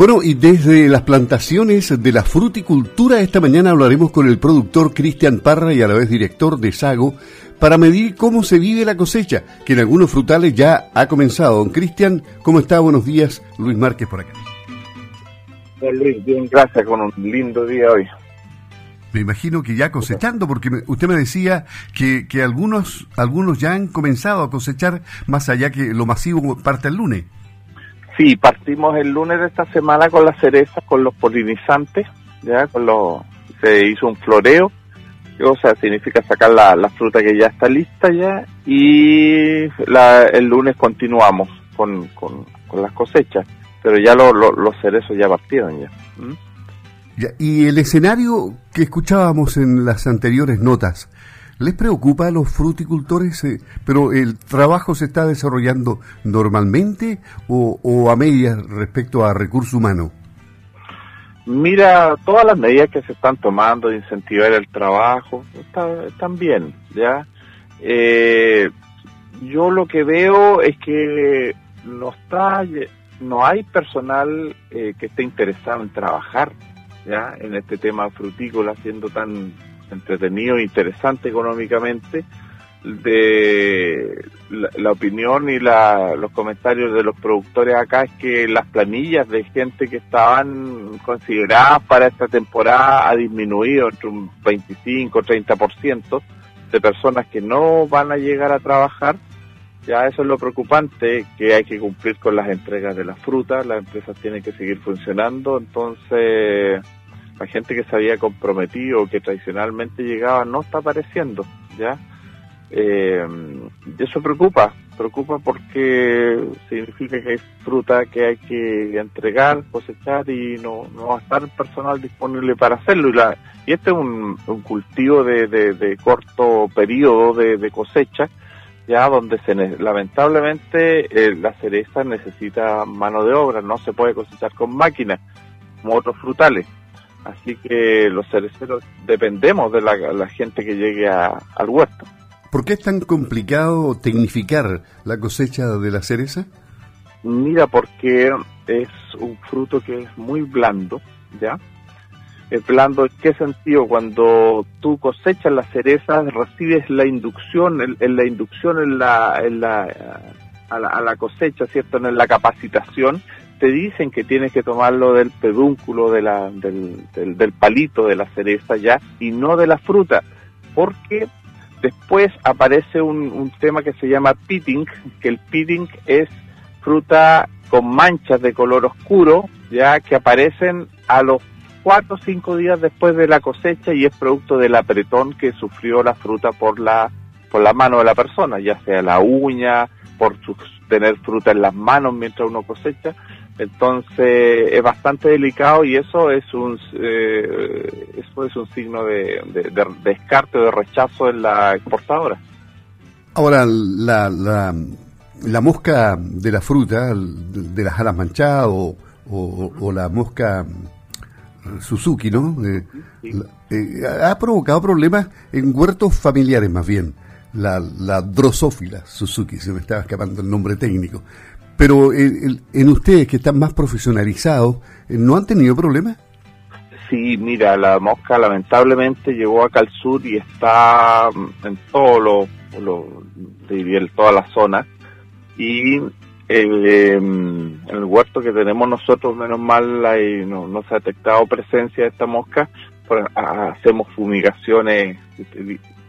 Bueno, y desde las plantaciones de la fruticultura, esta mañana hablaremos con el productor Cristian Parra y a la vez director de Sago para medir cómo se vive la cosecha, que en algunos frutales ya ha comenzado. Don Cristian, ¿cómo está? Buenos días. Luis Márquez por acá. Luis, bien, gracias, con un lindo día hoy. Me imagino que ya cosechando, porque usted me decía que, que algunos, algunos ya han comenzado a cosechar, más allá que lo masivo parte el lunes. Sí, partimos el lunes de esta semana con las cerezas, con los polinizantes, ya con los, se hizo un floreo, o sea, significa sacar la, la fruta que ya está lista ya, y el lunes continuamos con, con, las cosechas, pero ya los cerezos ya partieron ya. ¿Mm? Y el escenario que escuchábamos en las anteriores notas, ¿les preocupa a los fruticultores? Eh, ¿Pero el trabajo se está desarrollando normalmente o, a medias respecto a recurso humano? Mira, todas las medidas que se están tomando de incentivar el trabajo están bien, ¿ya? Eh, yo lo que veo es que no está no hay personal eh, que esté interesado en trabajar ya en este tema frutícola siendo tan entretenido interesante económicamente de la, opinión y la, los comentarios de los productores acá es que las planillas de gente que estaban consideradas para esta temporada ha disminuido entre un 25 o 30% de personas que no van a llegar a trabajar. Ya eso es lo preocupante, que hay que cumplir con las entregas de las frutas, las empresas tienen que seguir funcionando, entonces la gente que se había comprometido, que tradicionalmente llegaba, no está apareciendo, ¿ya? Eh, eso preocupa, preocupa porque significa que hay fruta que hay que entregar, cosechar y no, no va a estar personal disponible para hacerlo. Y, y este es un, cultivo de, de, corto periodo de, cosecha, ya donde se lamentablemente eh, la cereza necesita mano de obra, no se puede cosechar con máquinas como otros frutales. Así que los cereceros dependemos de la, gente que llegue al huerto. ¿Por qué es tan complicado tecnificar la cosecha de la cereza? Mira, porque es un fruto que es muy blando, ¿ya? Es blando, ¿en qué sentido? Cuando tú cosechas las cerezas, recibes la inducción, en, la inducción en la, en la, a, la, a la cosecha, ¿cierto? En la capacitación, te dicen que tienes que tomarlo del pedúnculo, de la, del, del, palito de la cereza ya, y no de la fruta, porque después aparece un, un tema que se llama pitting, que el pitting es fruta con manchas de color oscuro, ya que aparecen a los cuatro o cinco días después de la cosecha y es producto del apretón que sufrió la fruta por la por la mano de la persona, ya sea la uña, por tener fruta en las manos mientras uno cosecha, entonces es bastante delicado y eso es un eh, eso es un signo de, descarte o de rechazo en la exportadora. Ahora, la, la, mosca de la fruta, de las alas manchadas o, la mosca Suzuki, ¿no? Eh, eh, ha provocado problemas en huertos familiares más bien. La, la drosófila Suzuki, se me estaba escapando el nombre técnico. Pero en ustedes que están más profesionalizados, ¿no han tenido problemas? Sí, mira, la mosca lamentablemente llegó acá al sur y está mm, en todo lo, lo toda la zona. Y em, en el huerto que tenemos nosotros, menos mal, no, no, se ha detectado presencia de esta mosca. hacemos fumigaciones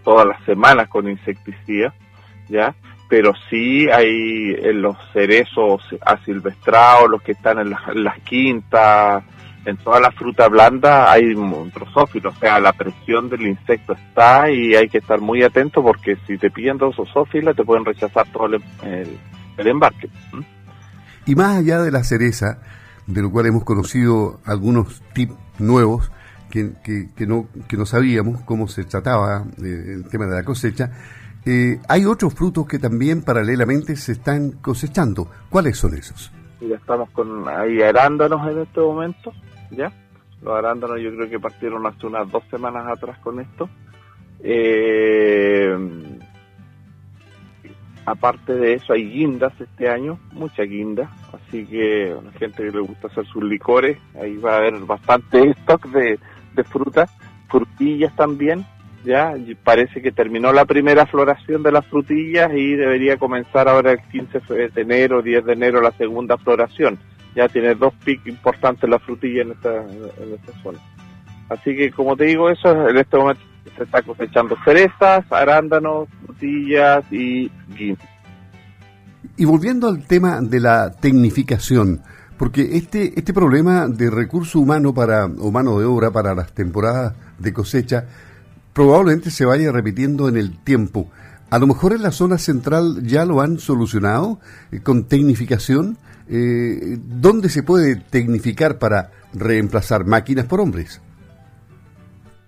todas las semanas con insecticidas, ¿ya? Pero sí hay en los cerezos asilvestrados, los que están en las, quintas, en toda la fruta blanda hay un o sea, la presión del insecto está y hay que estar muy atento porque si te piden drosófila te pueden rechazar todo el, embarque. Y más allá de la cereza, de lo cual hemos conocido algunos tips nuevos que, que, no, que no sabíamos cómo se trataba eh, el tema de la cosecha, eh, hay otros frutos que también paralelamente se están cosechando. ¿Cuáles son esos? Ya estamos con ahí arándanos en este momento, ¿ya? Los arándanos yo creo que partieron hace unas dos semanas atrás con esto. Eh, aparte de eso hay guindas este año, mucha guinda, así que a la gente que le gusta hacer sus licores, ahí va a haber bastante stock de, de frutas, frutillas también, ya parece que terminó la primera floración de las frutillas y debería comenzar ahora el 15 de enero, 10 de enero la segunda floración. Ya tiene dos picos importantes la frutilla en esta, en esta zona. Así que como te digo, eso en este momento se está cosechando cerezas, arándanos, frutillas y guindas. Y volviendo al tema de la tecnificación, porque este, este problema de recurso humano para, o mano de obra para las temporadas de cosecha probablemente se vaya repitiendo en el tiempo. A lo mejor en la zona central ya lo han solucionado eh, con tecnificación. Eh, ¿Dónde se puede tecnificar para reemplazar máquinas por hombres?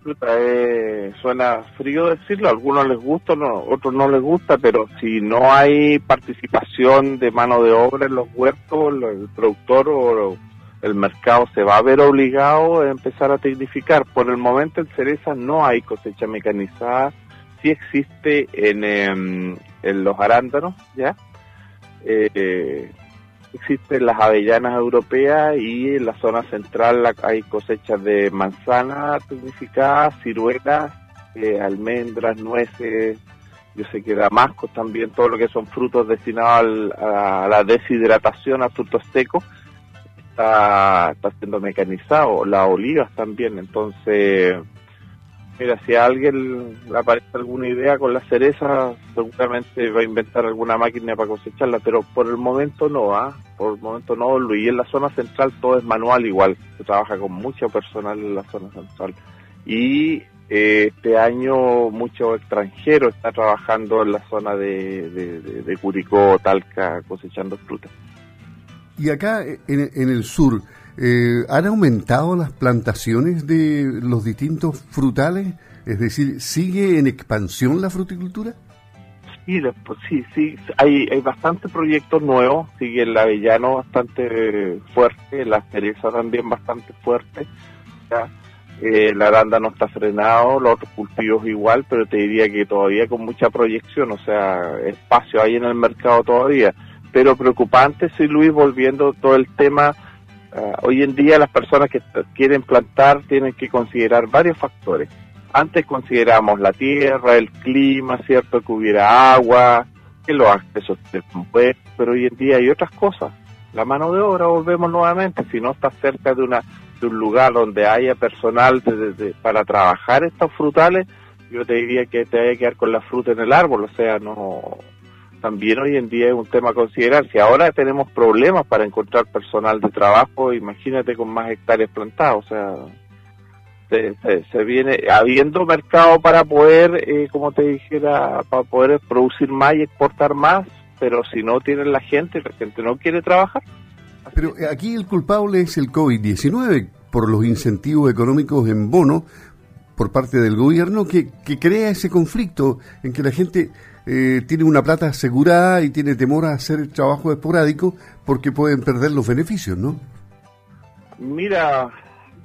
Eh, suena frío decirlo, a algunos les gusta, no, otros no les gusta, pero si no hay participación de mano de obra en los huertos, el productor o el mercado se va a ver obligado a empezar a tecnificar. Por el momento en cereza no hay cosecha mecanizada, sí existe en, em, en los arándanos, ¿ya? Eh, existen las avellanas europeas y en la zona central hay cosechas de manzana tecnificadas, ciruelas, eh, almendras, nueces, yo sé que damasco también, todo lo que son frutos destinados a la deshidratación, a frutos secos, está, está siendo mecanizado, las olivas también, entonces, mira, si a alguien aparece alguna idea con la cereza, seguramente va a inventar alguna máquina para cosecharla, pero por el momento no, ¿ah? por el momento no, y en la zona central todo es manual igual, se trabaja con mucho personal en la zona central. Y eh, este año mucho extranjero está trabajando en la zona de, de, de Curicó, Talca, cosechando frutas. Y acá en, el sur, eh, ¿han aumentado las plantaciones de los distintos frutales? Es decir, ¿sigue en expansión la fruticultura? Sí, sí, sí, hay, hay bastantes proyectos nuevos, sigue el avellano bastante fuerte, la cereza también bastante fuerte, eh, la aranda no está frenado, los otros cultivos igual, pero te diría que todavía con mucha proyección, o sea, espacio hay en el mercado todavía pero preocupante, sí, Luis, volviendo todo el tema. Ah, hoy en día las personas que quieren plantar tienen que considerar varios factores. Antes consideramos la tierra, el clima, cierto, que hubiera agua, que los accesos descompuestos, pero hoy en día hay otras cosas. La mano de obra, volvemos nuevamente, si no estás cerca de, una, de un lugar donde haya personal para trabajar estos frutales, yo te diría que te hay que quedar con la fruta en el árbol, o sea, no, también hoy en día es un tema a considerar. Si ahora tenemos problemas para encontrar personal de trabajo, imagínate con más hectáreas plantadas, o sea, se, viene habiendo mercado para poder, eh, como te dijera, para poder producir más y exportar más, pero si no tienen la gente, la gente no quiere trabajar. Pero aquí el culpable es el COVID-19 por los incentivos económicos en bono por parte del gobierno que, que crea ese conflicto en que la gente eh, tiene una plata asegurada y tiene temor a hacer trabajo esporádico porque pueden perder los beneficios, ¿no? Mira,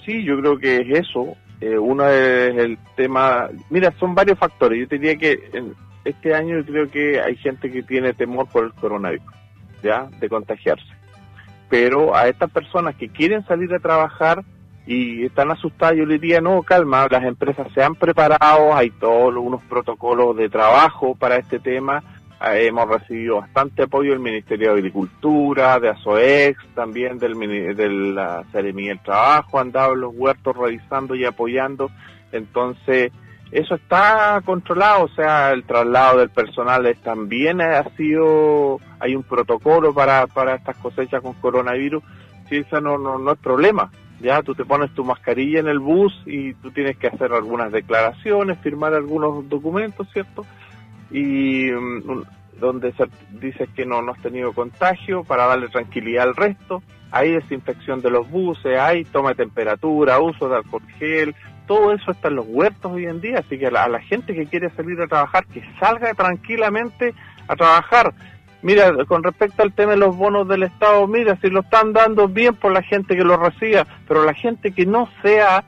sí, yo creo que es eso. Eh, uno es el tema, mira, son varios factores. Yo diría que este año creo que hay gente que tiene temor por el coronavirus, ¿ya? De contagiarse. Pero a estas personas que quieren salir a trabajar, y están asustadas. Yo les diría, no, calma, las empresas se han preparado, hay todos unos protocolos de trabajo para este tema. Eh, hemos recibido bastante apoyo del Ministerio de Agricultura, de ASOEX, también del de la Seremía del Trabajo, han dado los huertos revisando y apoyando. Entonces, eso está controlado, o sea, el traslado del personal también ha sido, hay un protocolo para, para estas cosechas con coronavirus, si eso no, no, no es problema ya tú te pones tu mascarilla en el bus y tú tienes que hacer algunas declaraciones, firmar algunos documentos, ¿cierto? Y mm, donde dices que no, no has tenido contagio para darle tranquilidad al resto. Hay desinfección de los buses, hay toma de temperatura, uso de alcohol gel, todo eso está en los huertos hoy en día, así que a la gente que quiere salir a trabajar, que salga tranquilamente a trabajar Mira, con respecto al tema de los bonos del Estado, mira, si lo están dando bien por la gente que lo reciba, pero la gente que no sea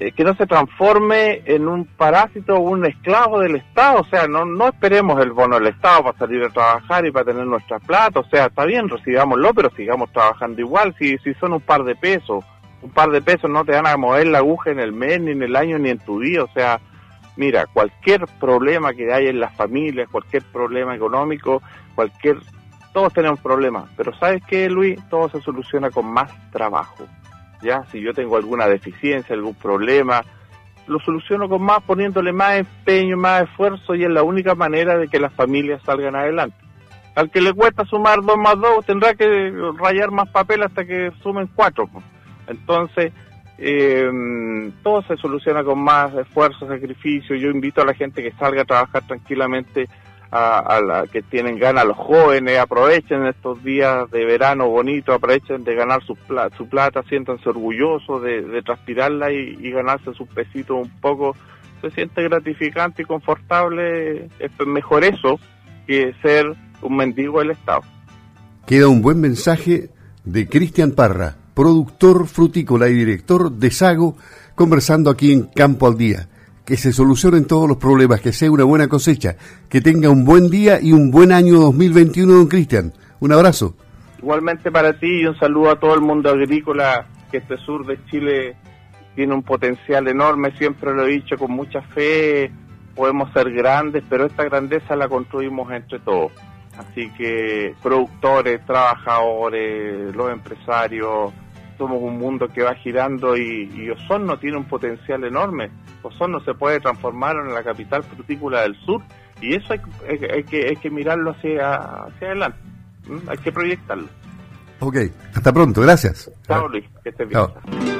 eh, que no se transforme en un parásito o un esclavo del Estado. O sea, no, no esperemos el bono del Estado para salir a trabajar y para tener nuestra plata. O sea, está bien, recibámoslo, pero sigamos trabajando igual. Si, si son un par de pesos, un par de pesos no te van a mover la aguja en el mes, ni en el año, ni en tu día. O sea, mira, cualquier problema que hay en las familias, cualquier problema económico, cualquier... Todos tenemos problemas, pero ¿sabes qué, Luis? Todo se soluciona con más trabajo ya si yo tengo alguna deficiencia, algún problema, lo soluciono con más, poniéndole más empeño, más esfuerzo y es la única manera de que las familias salgan adelante. Al que le cuesta sumar dos más dos tendrá que rayar más papel hasta que sumen cuatro. Entonces, eh, todo se soluciona con más esfuerzo, sacrificio. Yo invito a la gente que salga a trabajar tranquilamente a, la que tienen ganas los jóvenes, aprovechen estos días de verano bonitos, aprovechen de ganar su, plata, su plata, siéntanse orgullosos de, transpirarla y, ganarse sus pesitos un poco, se siente gratificante y confortable, es mejor eso que ser un mendigo del Estado. Queda un buen mensaje de Cristian Parra, productor frutícola y director de Sago, conversando aquí en Campo al Día que se solucionen todos los problemas, que sea una buena cosecha, que tenga un buen día y un buen año 2021, don Cristian. Un abrazo. Igualmente para ti y un saludo a todo el mundo agrícola, que este sur de Chile tiene un potencial enorme, siempre lo he dicho, con mucha fe podemos ser grandes, pero esta grandeza la construimos entre todos. Así que productores, trabajadores, los empresarios, somos un mundo que va girando y, y, Osorno tiene un potencial enorme. Osorno se puede transformar en la capital frutícola del sur y eso hay, que, hay que mirarlo hacia, hacia adelante, hay que proyectarlo. Ok, hasta pronto, gracias. Chao Luis, que estés bien.